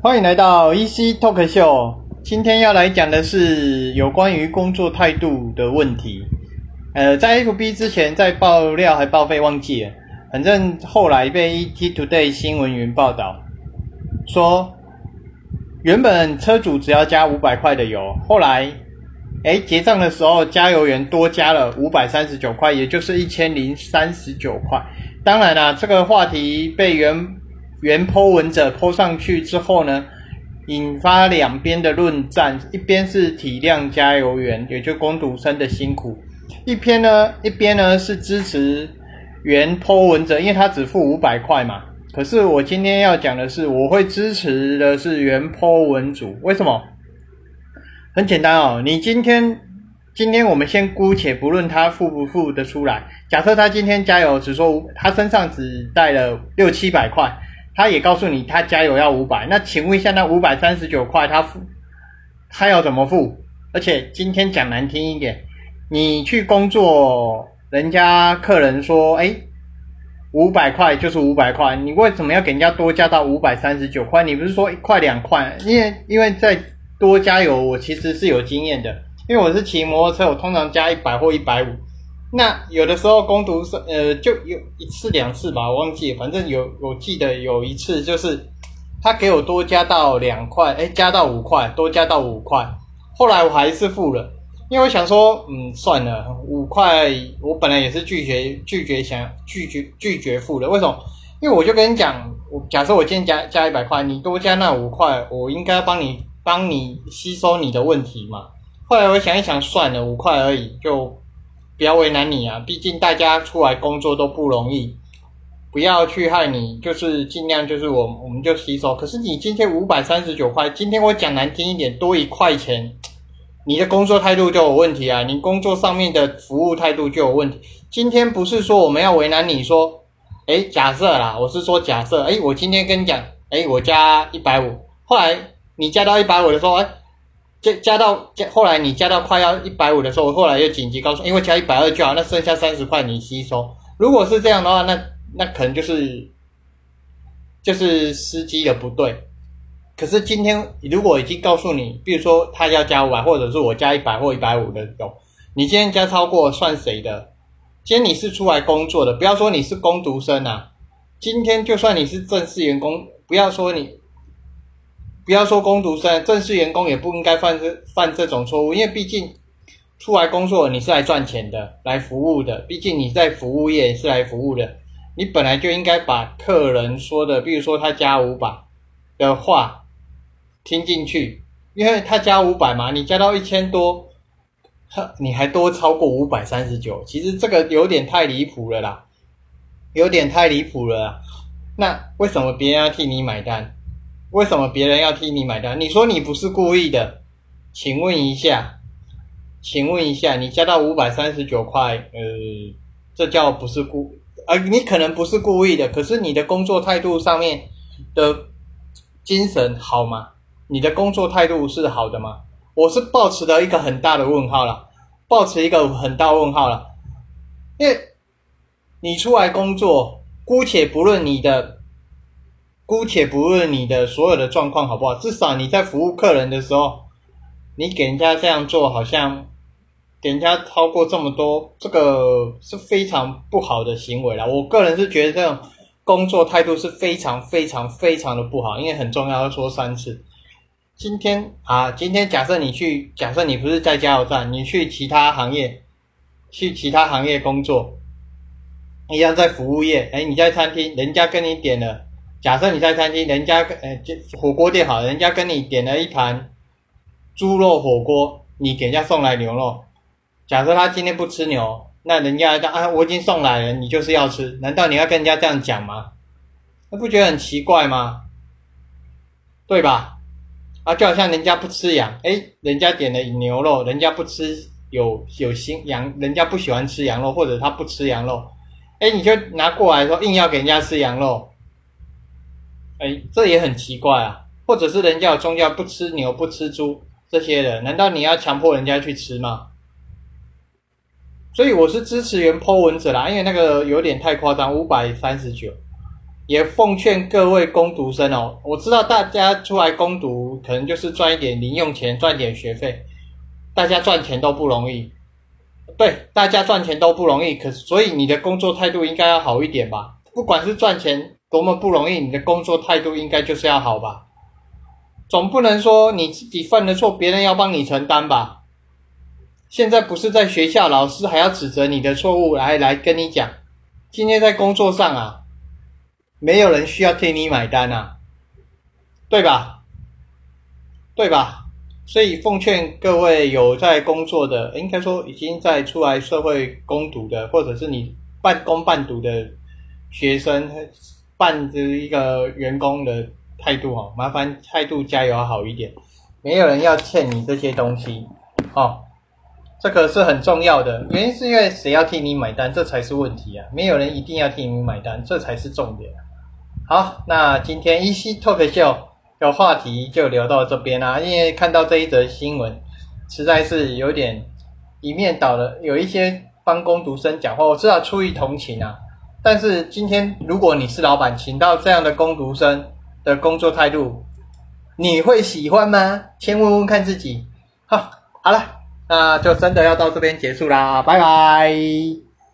欢迎来到 EC Talk Show。今天要来讲的是有关于工作态度的问题。呃，在 FB 之前在爆料还报废忘记了，反正后来被 ET Today 新闻云报道说，原本车主只要加五百块的油，后来哎结账的时候加油员多加了五百三十九块，也就是一千零三十九块。当然啦，这个话题被原原 po 文者 po 上去之后呢，引发两边的论战。一边是体谅加油员，也就工读生的辛苦；一篇呢，一边呢是支持原 po 文者，因为他只付五百块嘛。可是我今天要讲的是，我会支持的是原 po 文主。为什么？很简单哦，你今天今天我们先姑且不论他付不付得出来，假设他今天加油只说他身上只带了六七百块。他也告诉你，他加油要五百，那请问一下，那五百三十九块他付，他要怎么付？而且今天讲难听一点，你去工作，人家客人说，哎，五百块就是五百块，你为什么要给人家多加到五百三十九块？你不是说一块两块？因为因为在多加油，我其实是有经验的，因为我是骑摩托车，我通常加一百或一百五。那有的时候攻读生，呃，就有一次两次吧，我忘记，反正有我记得有一次就是他给我多加到两块，哎，加到五块，多加到五块，后来我还是付了，因为我想说，嗯，算了，五块我本来也是拒绝拒绝想拒绝拒绝付的，为什么？因为我就跟你讲，我假设我今天加加一百块，你多加那五块，我应该帮你帮你吸收你的问题嘛。后来我想一想，算了，五块而已就。不要为难你啊，毕竟大家出来工作都不容易，不要去害你，就是尽量就是我我们就吸收。可是你今天五百三十九块，今天我讲难听一点，多一块钱，你的工作态度就有问题啊，你工作上面的服务态度就有问题。今天不是说我们要为难你说，哎，假设啦，我是说假设，哎，我今天跟你讲，哎，我加一百五，后来你加到一百五的时候，哎。加加到加，后来你加到快要一百五的时候，我后来又紧急告诉，因为加一百二就好，那剩下三十块你吸收。如果是这样的话，那那可能就是就是司机的不对。可是今天如果已经告诉你，比如说他要加五百，或者是我加一百或一百五的有，你今天加超过算谁的？今天你是出来工作的，不要说你是工读生啊。今天就算你是正式员工，不要说你。不要说工读生，正式员工也不应该犯这犯这种错误，因为毕竟出来工作你是来赚钱的，来服务的。毕竟你在服务业是来服务的，你本来就应该把客人说的，比如说他加五百的话听进去，因为他加五百嘛，你加到一千多，你还多超过五百三十九，其实这个有点太离谱了啦，有点太离谱了。啦。那为什么别人要替你买单？为什么别人要替你买单？你说你不是故意的，请问一下，请问一下，你加到五百三十九块，呃，这叫不是故，呃，你可能不是故意的，可是你的工作态度上面的精神好吗？你的工作态度是好的吗？我是抱持了一个很大的问号了，抱持一个很大问号了，因为你出来工作，姑且不论你的。姑且不论你的所有的状况好不好，至少你在服务客人的时候，你给人家这样做，好像给人家超过这么多，这个是非常不好的行为了。我个人是觉得这种工作态度是非常非常非常的不好，因为很重要，要说三次。今天啊，今天假设你去，假设你不是在加油站，你去其他行业，去其他行业工作，一样在服务业，哎，你在餐厅，人家跟你点了。假设你在餐厅，人家呃就火锅店好，人家跟你点了一盘猪肉火锅，你给人家送来牛肉。假设他今天不吃牛，那人家啊我已经送来了，你就是要吃，难道你要跟人家这样讲吗？那不觉得很奇怪吗？对吧？啊，就好像人家不吃羊，哎，人家点了牛肉，人家不吃有有心羊，人家不喜欢吃羊肉，或者他不吃羊肉，哎，你就拿过来说硬要给人家吃羊肉。哎，这也很奇怪啊！或者是人家有宗教不吃牛不吃猪这些的，难道你要强迫人家去吃吗？所以我是支持原 po 文者啦，因为那个有点太夸张，五百三十九。也奉劝各位攻读生哦，我知道大家出来攻读，可能就是赚一点零用钱，赚点学费，大家赚钱都不容易。对，大家赚钱都不容易，可是所以你的工作态度应该要好一点吧？不管是赚钱多么不容易，你的工作态度应该就是要好吧？总不能说你自己犯的错，别人要帮你承担吧？现在不是在学校，老师还要指责你的错误来来跟你讲。今天在工作上啊，没有人需要替你买单啊，对吧？对吧？所以奉劝各位有在工作的，应该说已经在出来社会攻读的，或者是你半工半读的学生，半的一个员工的态度哦，麻烦态度加油好一点，没有人要欠你这些东西哦。这个是很重要的，原因是因为谁要替你买单，这才是问题啊！没有人一定要替你买单，这才是重点。好，那今天一期 talk 秀的话题就聊到这边啦。因为看到这一则新闻，实在是有点一面倒的，有一些帮工读生讲话，我知道出于同情啊。但是今天如果你是老板，请到这样的工读生的工作态度，你会喜欢吗？先问问看自己。好，好了。那就真的要到这边结束啦，拜拜。